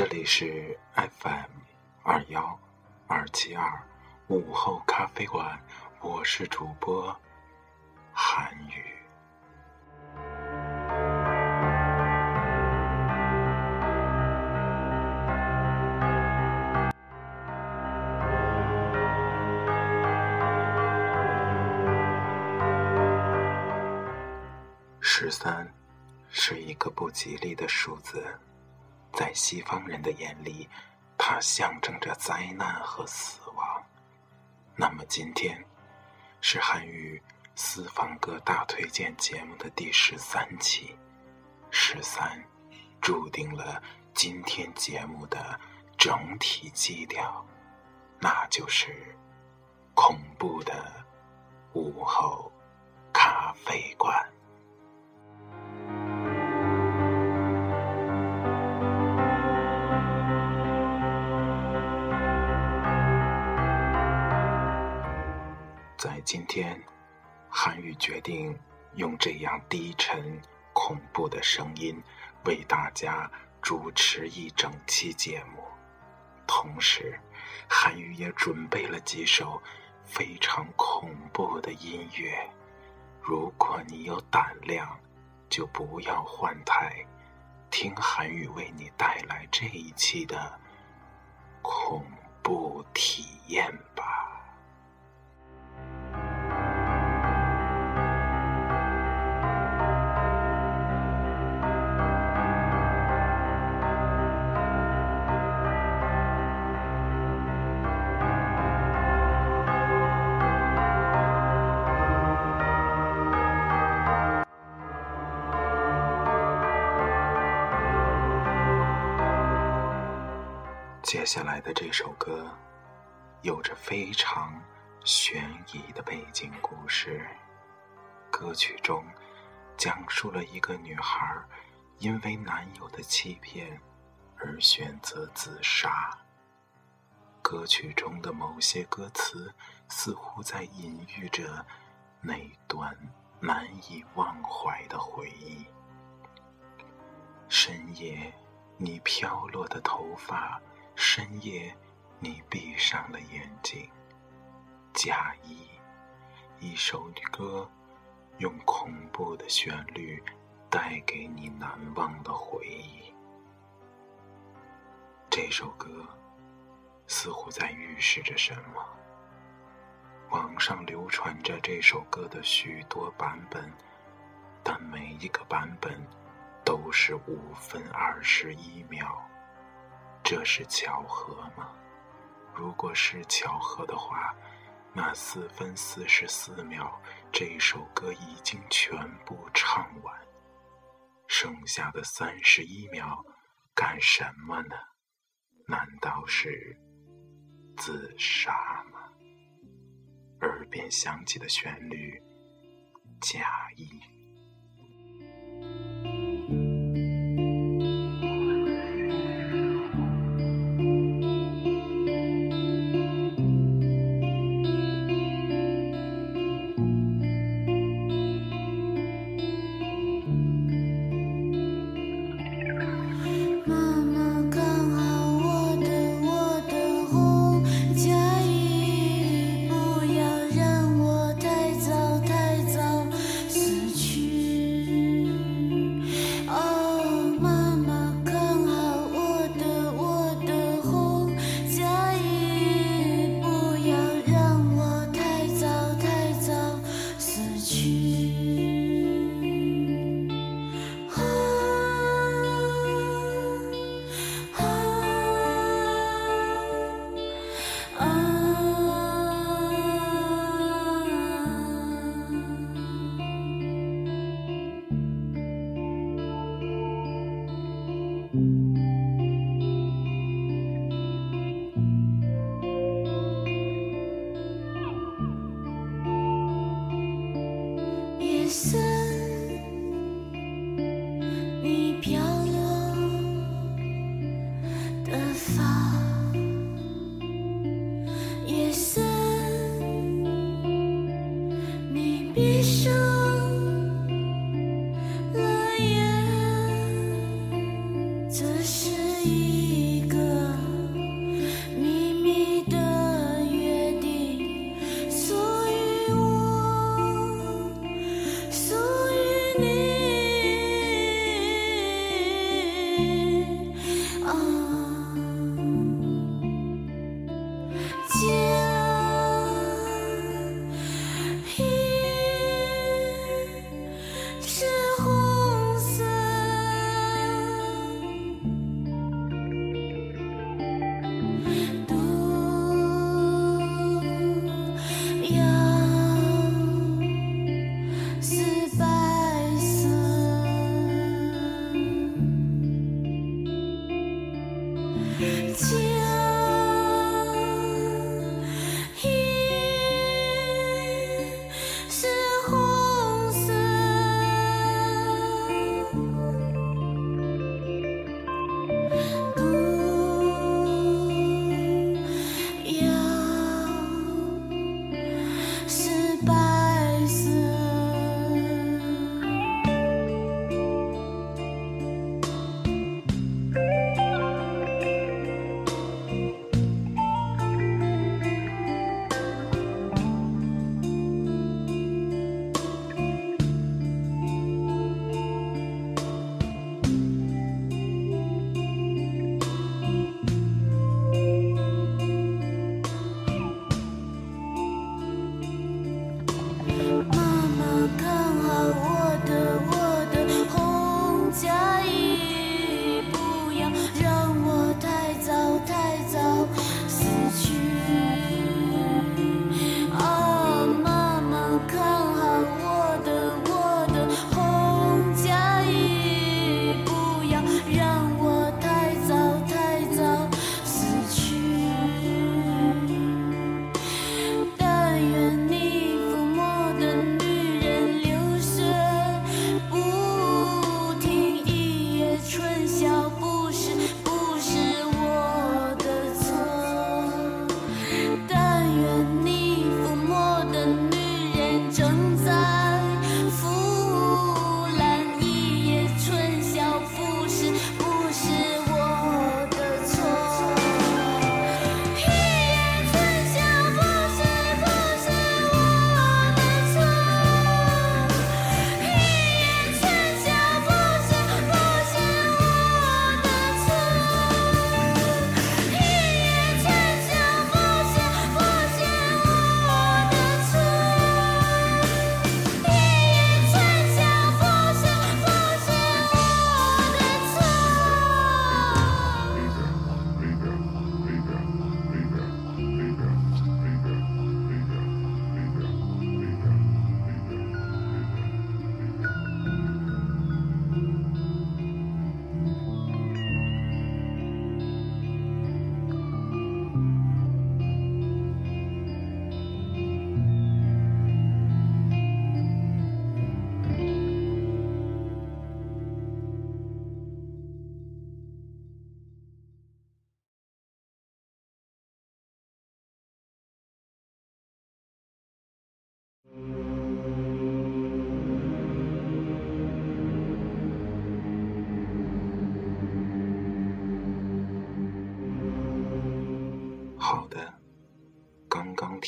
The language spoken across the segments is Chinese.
这里是 FM 二幺二七二午后咖啡馆，我是主播韩语。十三是一个不吉利的数字，在西方人的眼里，它象征着灾难和死亡。那么今天是韩语私房歌大推荐节目的第十三期，十三注定了今天节目的整体基调，那就是恐怖的午后咖啡馆。今天，韩语决定用这样低沉、恐怖的声音为大家主持一整期节目。同时，韩语也准备了几首非常恐怖的音乐。如果你有胆量，就不要换台，听韩语为你带来这一期的恐怖体验接下来的这首歌，有着非常悬疑的背景故事。歌曲中讲述了一个女孩因为男友的欺骗而选择自杀。歌曲中的某些歌词似乎在隐喻着那段难以忘怀的回忆。深夜，你飘落的头发。深夜，你闭上了眼睛，假意一首歌，用恐怖的旋律带给你难忘的回忆。这首歌似乎在预示着什么。网上流传着这首歌的许多版本，但每一个版本都是五分二十一秒。这是巧合吗？如果是巧合的话，那四分四十四秒，这首歌已经全部唱完，剩下的三十一秒干什么呢？难道是自杀吗？耳边响起的旋律，假意。去。这是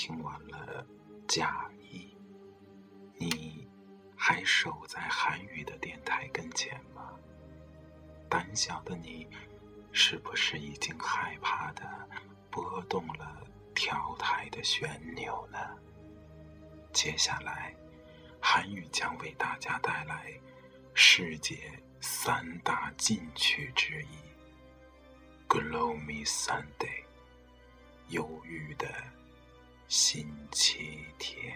听完了假意，你还守在韩语的电台跟前吗？胆小的你，是不是已经害怕的拨动了调台的旋钮呢？接下来，韩语将为大家带来世界三大禁区之一—— Gloomy Sunday。忧郁的星期天。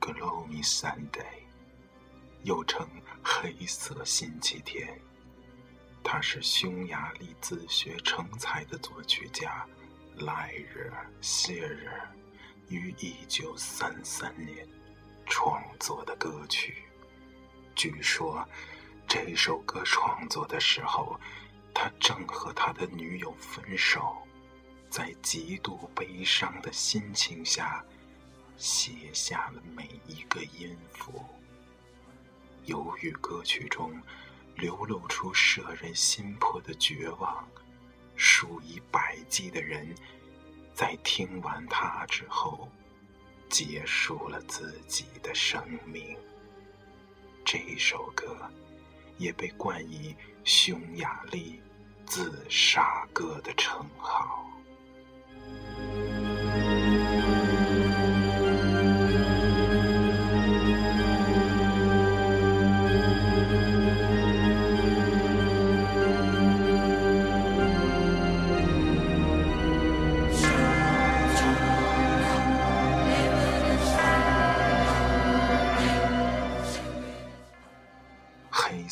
Gloomy Sunday，又称黑色星期天，他是匈牙利自学成才的作曲家莱热谢热于一九三三年创作的歌曲。据说，这首歌创作的时候，他正和他的女友分手，在极度悲伤的心情下，写下了每一个音符。由于歌曲中流露出摄人心魄的绝望，数以百计的人在听完它之后，结束了自己的生命。这一首歌也被冠以“匈牙利自杀歌”的称号。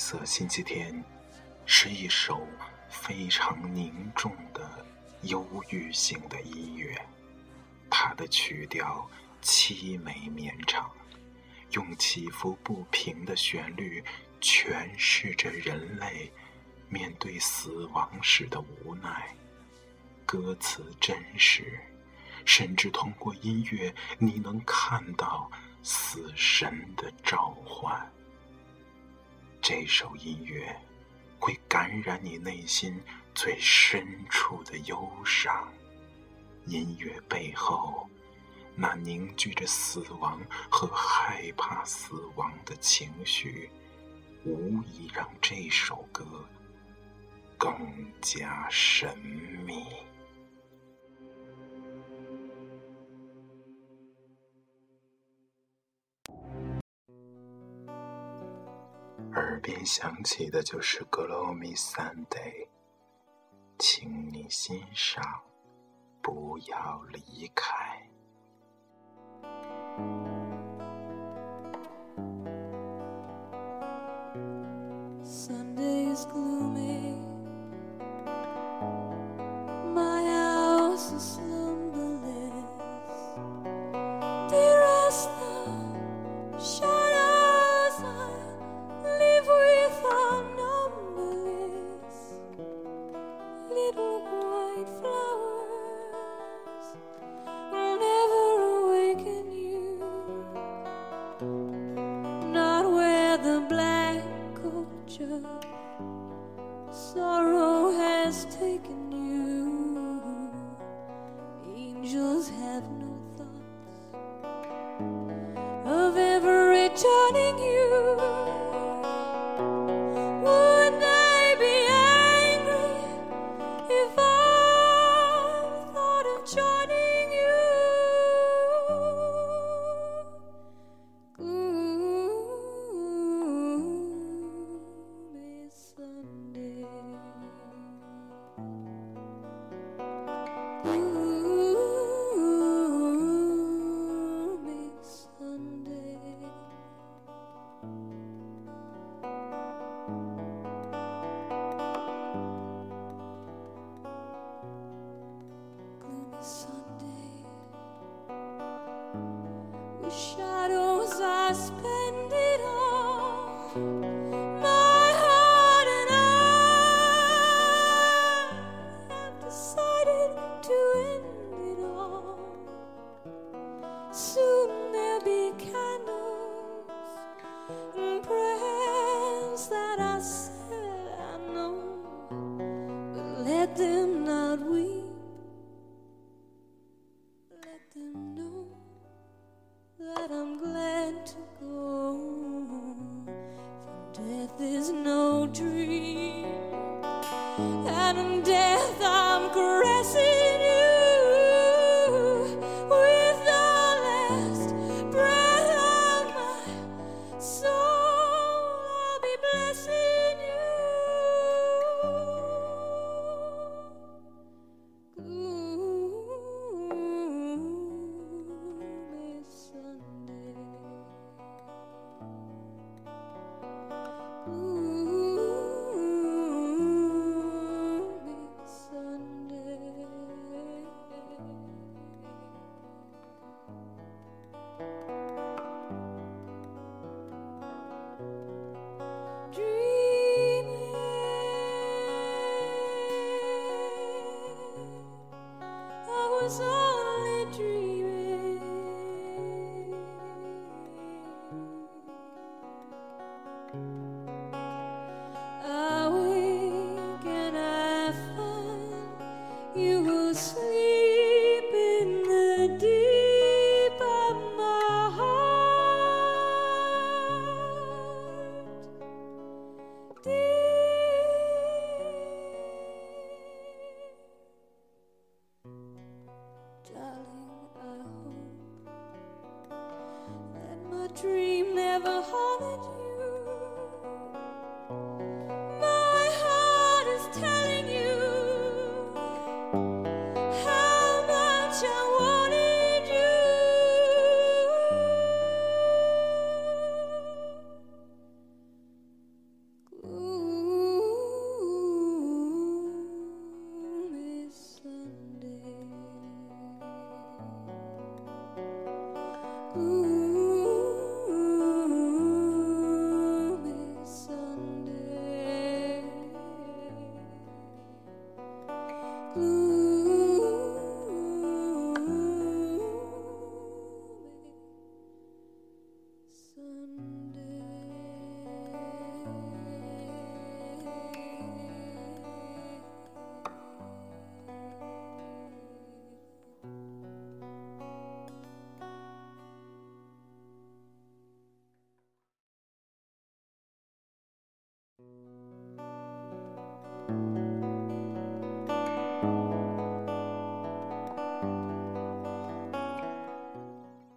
色星期天是一首非常凝重的忧郁性的音乐，它的曲调凄美绵长，用起伏不平的旋律诠释着人类面对死亡时的无奈。歌词真实，甚至通过音乐你能看到死神的召唤。这首音乐会感染你内心最深处的忧伤，音乐背后那凝聚着死亡和害怕死亡的情绪，无疑让这首歌更加神秘。耳边响起的就是《Gloomy Sunday》，请你欣赏，不要离开。white flower. Death is no dream, and in death. I was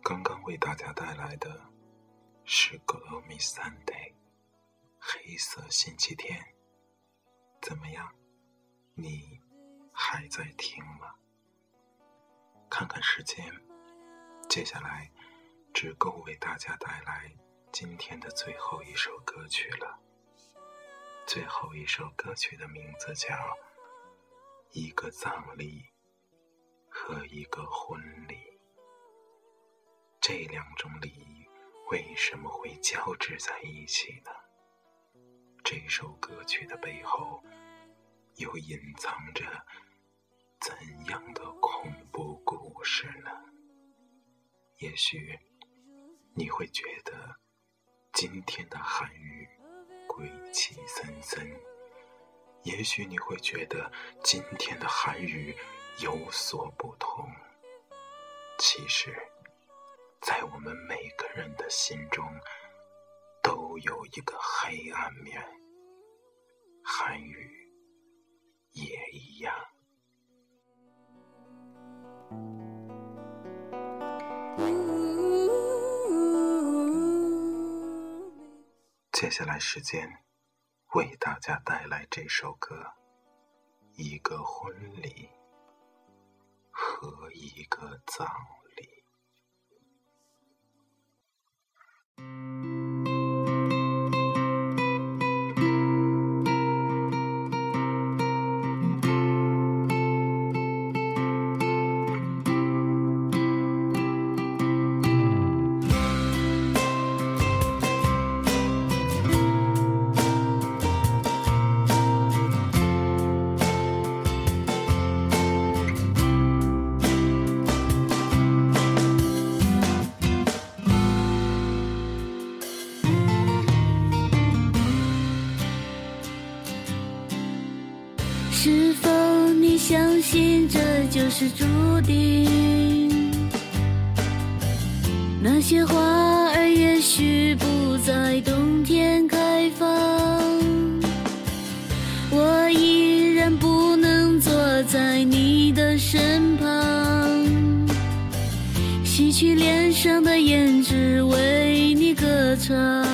刚刚为大家带来的是《Gloomy Sunday》黑色星期天，怎么样？你还在听吗？看看时间，接下来只够为大家带来今天的最后一首歌曲了。最后一首歌曲的名字叫《一个葬礼和一个婚礼》。这两种礼仪为什么会交织在一起呢？这首歌曲的背后又隐藏着怎样的恐怖故事呢？也许你会觉得今天的韩语鬼气森森，也许你会觉得今天的韩语有所不同。其实。在我们每个人的心中，都有一个黑暗面。韩语也一样。接下来时间，为大家带来这首歌《一个婚礼和一个葬》。歌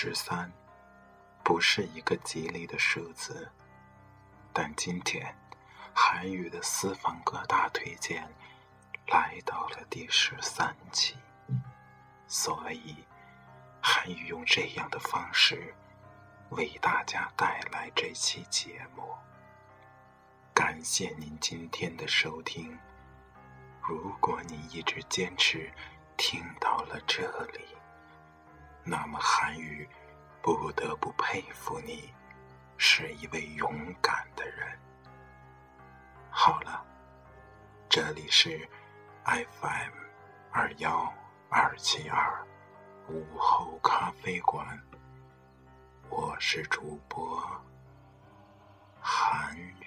十三，不是一个吉利的数字，但今天韩语的私房歌大推荐来到了第十三期，所以韩语用这样的方式为大家带来这期节目。感谢您今天的收听，如果你一直坚持听到了这里。那么韩语不得不佩服你，是一位勇敢的人。好了，这里是 FM 二幺二七二午后咖啡馆，我是主播韩语。